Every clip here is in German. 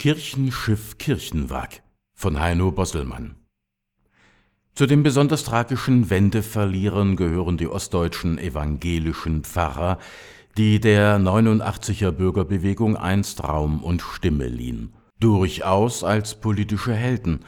Kirchenschiff Kirchenwag von Heino Bosselmann Zu den besonders tragischen Wendeverlierern gehören die ostdeutschen evangelischen Pfarrer, die der 89er Bürgerbewegung einst Raum und Stimme liehen. Durchaus als politische Helden,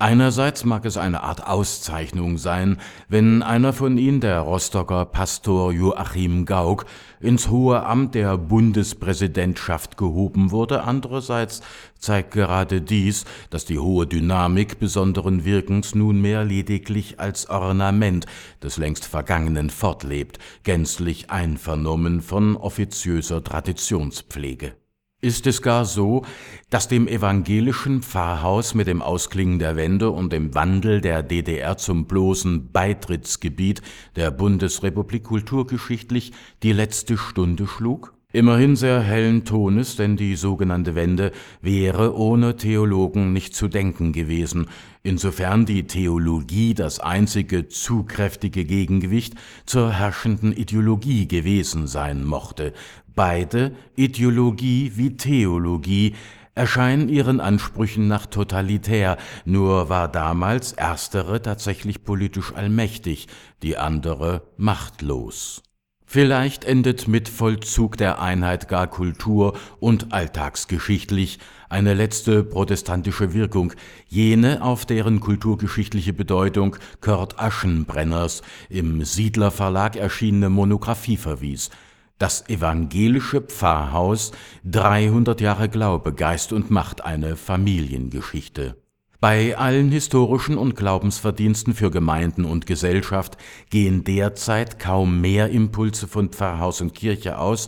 Einerseits mag es eine Art Auszeichnung sein, wenn einer von ihnen, der Rostocker Pastor Joachim Gauck, ins hohe Amt der Bundespräsidentschaft gehoben wurde, andererseits zeigt gerade dies, dass die hohe Dynamik besonderen Wirkens nunmehr lediglich als Ornament des längst Vergangenen fortlebt, gänzlich einvernommen von offiziöser Traditionspflege. Ist es gar so, dass dem evangelischen Pfarrhaus mit dem Ausklingen der Wende und dem Wandel der DDR zum bloßen Beitrittsgebiet der Bundesrepublik kulturgeschichtlich die letzte Stunde schlug? Immerhin sehr hellen Tones, denn die sogenannte Wende wäre ohne Theologen nicht zu denken gewesen, insofern die Theologie das einzige zugkräftige Gegengewicht zur herrschenden Ideologie gewesen sein mochte, Beide, Ideologie wie Theologie, erscheinen ihren Ansprüchen nach totalitär, nur war damals erstere tatsächlich politisch allmächtig, die andere machtlos. Vielleicht endet mit Vollzug der Einheit gar kultur- und alltagsgeschichtlich eine letzte protestantische Wirkung, jene, auf deren kulturgeschichtliche Bedeutung Kurt Aschenbrenners im Siedler Verlag erschienene Monographie verwies, das evangelische Pfarrhaus, 300 Jahre Glaube, Geist und Macht, eine Familiengeschichte. Bei allen historischen und Glaubensverdiensten für Gemeinden und Gesellschaft gehen derzeit kaum mehr Impulse von Pfarrhaus und Kirche aus,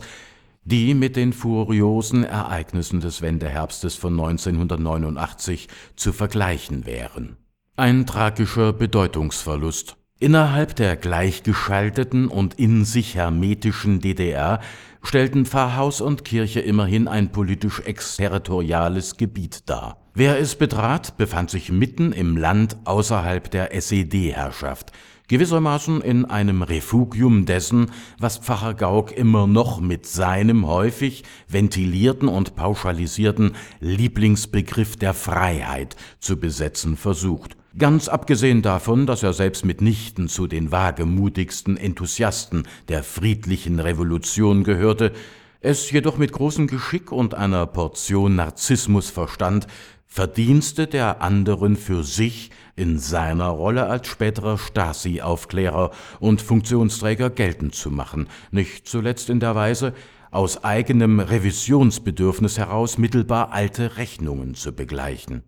die mit den furiosen Ereignissen des Wendeherbstes von 1989 zu vergleichen wären. Ein tragischer Bedeutungsverlust Innerhalb der gleichgeschalteten und in sich hermetischen DDR stellten Pfarrhaus und Kirche immerhin ein politisch exterritoriales Gebiet dar. Wer es betrat, befand sich mitten im Land außerhalb der SED-Herrschaft, gewissermaßen in einem Refugium dessen, was Pfarrer Gauck immer noch mit seinem häufig ventilierten und pauschalisierten Lieblingsbegriff der Freiheit zu besetzen versucht Ganz abgesehen davon, dass er selbst mitnichten zu den wagemutigsten Enthusiasten der friedlichen Revolution gehörte, es jedoch mit großem Geschick und einer Portion Narzissmus verstand, Verdienste der anderen für sich in seiner Rolle als späterer Stasi-Aufklärer und Funktionsträger geltend zu machen, nicht zuletzt in der Weise, aus eigenem Revisionsbedürfnis heraus mittelbar alte Rechnungen zu begleichen.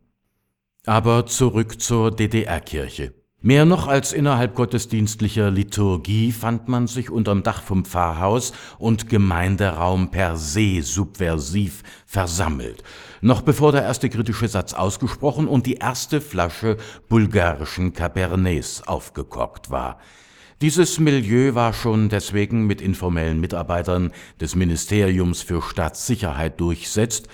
Aber zurück zur DDR-Kirche. Mehr noch als innerhalb gottesdienstlicher Liturgie fand man sich unterm Dach vom Pfarrhaus und Gemeinderaum per se subversiv versammelt, noch bevor der erste kritische Satz ausgesprochen und die erste Flasche bulgarischen Cabernets aufgekocht war. Dieses Milieu war schon deswegen mit informellen Mitarbeitern des Ministeriums für Staatssicherheit durchsetzt,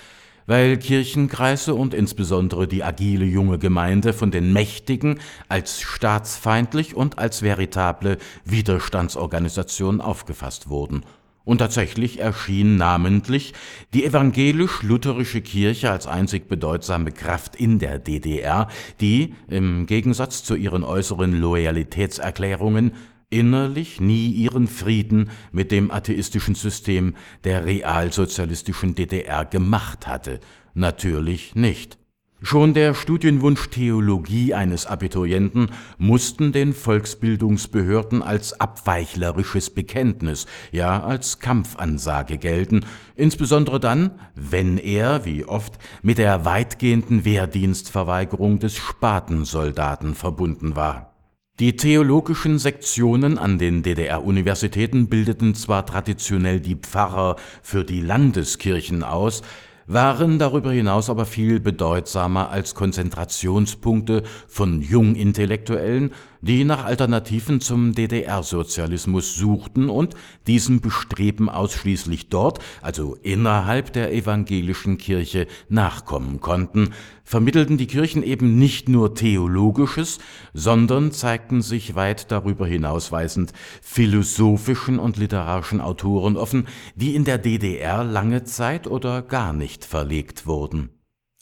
weil Kirchenkreise und insbesondere die agile junge Gemeinde von den Mächtigen als staatsfeindlich und als veritable Widerstandsorganisation aufgefasst wurden. Und tatsächlich erschien namentlich die evangelisch-lutherische Kirche als einzig bedeutsame Kraft in der DDR, die, im Gegensatz zu ihren äußeren Loyalitätserklärungen, innerlich nie ihren Frieden mit dem atheistischen System der realsozialistischen DDR gemacht hatte. Natürlich nicht. Schon der Studienwunsch Theologie eines Abiturienten mussten den Volksbildungsbehörden als abweichlerisches Bekenntnis, ja als Kampfansage gelten, insbesondere dann, wenn er, wie oft, mit der weitgehenden Wehrdienstverweigerung des Spatensoldaten verbunden war. Die theologischen Sektionen an den DDR-Universitäten bildeten zwar traditionell die Pfarrer für die Landeskirchen aus, waren darüber hinaus aber viel bedeutsamer als Konzentrationspunkte von Jungintellektuellen, die nach Alternativen zum DDR-Sozialismus suchten und diesem Bestreben ausschließlich dort, also innerhalb der evangelischen Kirche, nachkommen konnten, vermittelten die Kirchen eben nicht nur Theologisches, sondern zeigten sich weit darüber hinausweisend philosophischen und literarischen Autoren offen, die in der DDR lange Zeit oder gar nicht verlegt wurden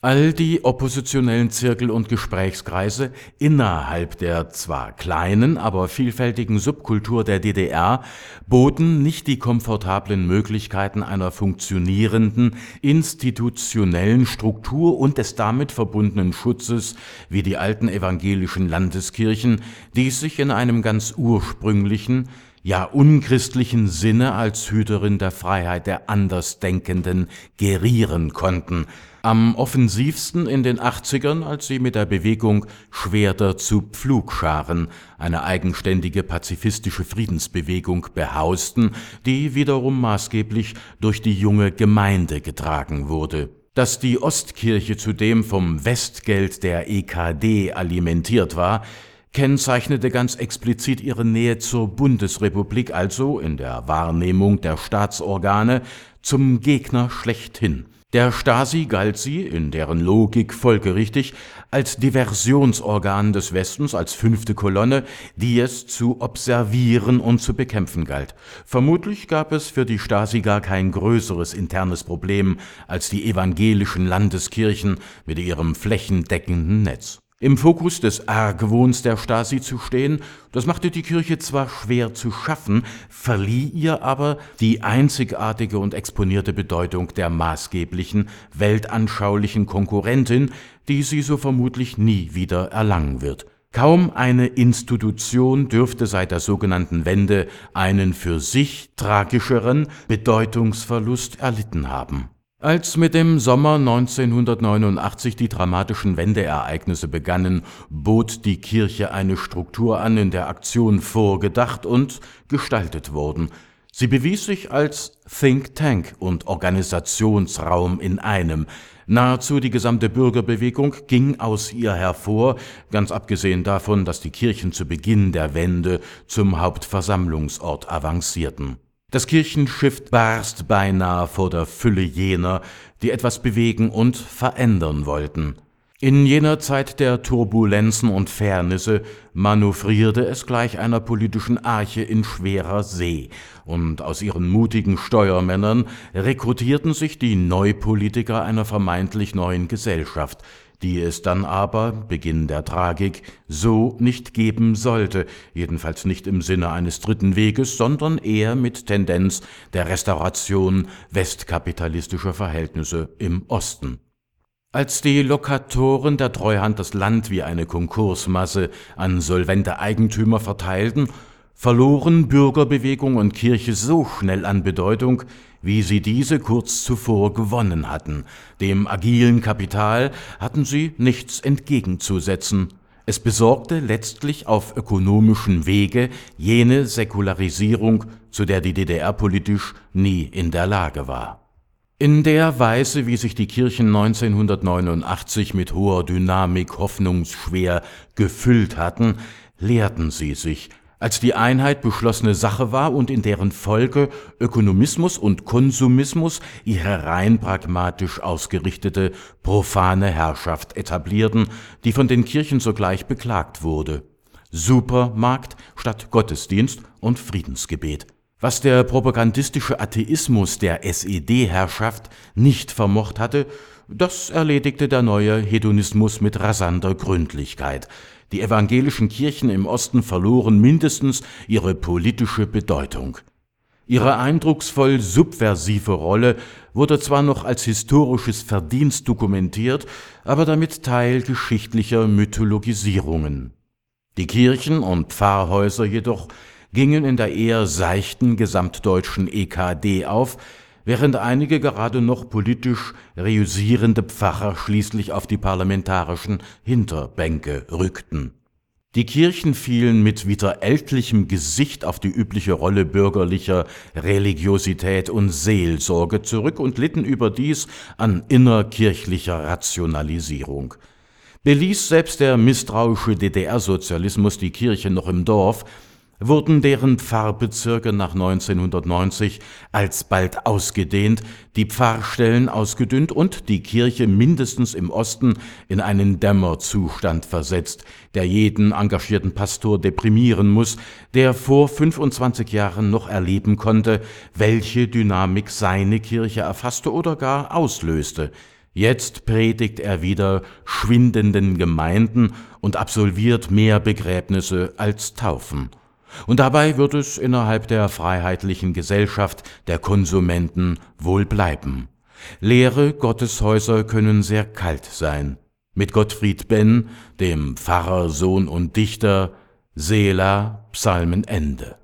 All die oppositionellen Zirkel und Gesprächskreise innerhalb der zwar kleinen, aber vielfältigen Subkultur der DDR boten nicht die komfortablen Möglichkeiten einer funktionierenden institutionellen Struktur und des damit verbundenen Schutzes wie die alten evangelischen Landeskirchen, die sich in einem ganz ursprünglichen, ja unchristlichen Sinne als Hüterin der Freiheit der Andersdenkenden gerieren konnten, am offensivsten in den 80ern, als sie mit der Bewegung Schwerter zu Pflugscharen eine eigenständige pazifistische Friedensbewegung behausten, die wiederum maßgeblich durch die junge Gemeinde getragen wurde. Dass die Ostkirche zudem vom Westgeld der EKD alimentiert war, kennzeichnete ganz explizit ihre Nähe zur Bundesrepublik, also in der Wahrnehmung der Staatsorgane zum Gegner schlechthin. Der Stasi galt sie, in deren Logik folgerichtig, als Diversionsorgan des Westens, als fünfte Kolonne, die es zu observieren und zu bekämpfen galt. Vermutlich gab es für die Stasi gar kein größeres internes Problem als die evangelischen Landeskirchen mit ihrem flächendeckenden Netz. Im Fokus des Argwohns der Stasi zu stehen, das machte die Kirche zwar schwer zu schaffen, verlieh ihr aber die einzigartige und exponierte Bedeutung der maßgeblichen, weltanschaulichen Konkurrentin, die sie so vermutlich nie wieder erlangen wird. Kaum eine Institution dürfte seit der sogenannten Wende einen für sich tragischeren Bedeutungsverlust erlitten haben. Als mit dem Sommer 1989 die dramatischen Wendeereignisse begannen, bot die Kirche eine Struktur an, in der Aktionen vorgedacht und gestaltet wurden. Sie bewies sich als Think Tank und Organisationsraum in einem. Nahezu die gesamte Bürgerbewegung ging aus ihr hervor, ganz abgesehen davon, dass die Kirchen zu Beginn der Wende zum Hauptversammlungsort avancierten. Das Kirchenschiff barst beinahe vor der Fülle jener, die etwas bewegen und verändern wollten. In jener Zeit der Turbulenzen und Fairnisse manövrierte es gleich einer politischen Arche in schwerer See, und aus ihren mutigen Steuermännern rekrutierten sich die Neupolitiker einer vermeintlich neuen Gesellschaft, die es dann aber, Beginn der Tragik, so nicht geben sollte, jedenfalls nicht im Sinne eines dritten Weges, sondern eher mit Tendenz der Restauration westkapitalistischer Verhältnisse im Osten. Als die Lokatoren der Treuhand das Land wie eine Konkursmasse an solvente Eigentümer verteilten, verloren Bürgerbewegung und Kirche so schnell an Bedeutung, wie sie diese kurz zuvor gewonnen hatten. Dem agilen Kapital hatten sie nichts entgegenzusetzen. Es besorgte letztlich auf ökonomischen Wege jene Säkularisierung, zu der die DDR politisch nie in der Lage war. In der Weise, wie sich die Kirchen 1989 mit hoher Dynamik hoffnungsschwer gefüllt hatten, lehrten sie sich, als die Einheit beschlossene Sache war und in deren Folge Ökonomismus und Konsumismus ihre rein pragmatisch ausgerichtete profane Herrschaft etablierten, die von den Kirchen sogleich beklagt wurde. Supermarkt statt Gottesdienst und Friedensgebet. Was der propagandistische Atheismus der SED-Herrschaft nicht vermocht hatte, das erledigte der neue Hedonismus mit rasanter Gründlichkeit. Die evangelischen Kirchen im Osten verloren mindestens ihre politische Bedeutung. Ihre eindrucksvoll subversive Rolle wurde zwar noch als historisches Verdienst dokumentiert, aber damit Teil geschichtlicher Mythologisierungen. Die Kirchen und Pfarrhäuser jedoch gingen in der eher seichten gesamtdeutschen EKD auf, während einige gerade noch politisch reüssierende Pfarrer schließlich auf die parlamentarischen Hinterbänke rückten. Die Kirchen fielen mit wieder ältlichem Gesicht auf die übliche Rolle bürgerlicher Religiosität und Seelsorge zurück und litten überdies an innerkirchlicher Rationalisierung. Beließ selbst der misstrauische DDR-Sozialismus die Kirche noch im Dorf, wurden deren Pfarrbezirke nach 1990 alsbald ausgedehnt, die Pfarrstellen ausgedünnt und die Kirche mindestens im Osten in einen Dämmerzustand versetzt, der jeden engagierten Pastor deprimieren muss, der vor 25 Jahren noch erleben konnte, welche Dynamik seine Kirche erfasste oder gar auslöste. Jetzt predigt er wieder schwindenden Gemeinden und absolviert mehr Begräbnisse als Taufen. Und dabei wird es innerhalb der freiheitlichen Gesellschaft der Konsumenten wohl bleiben. Leere Gotteshäuser können sehr kalt sein. Mit Gottfried Benn, dem Pfarrer, Sohn und Dichter, Sela, Psalmenende.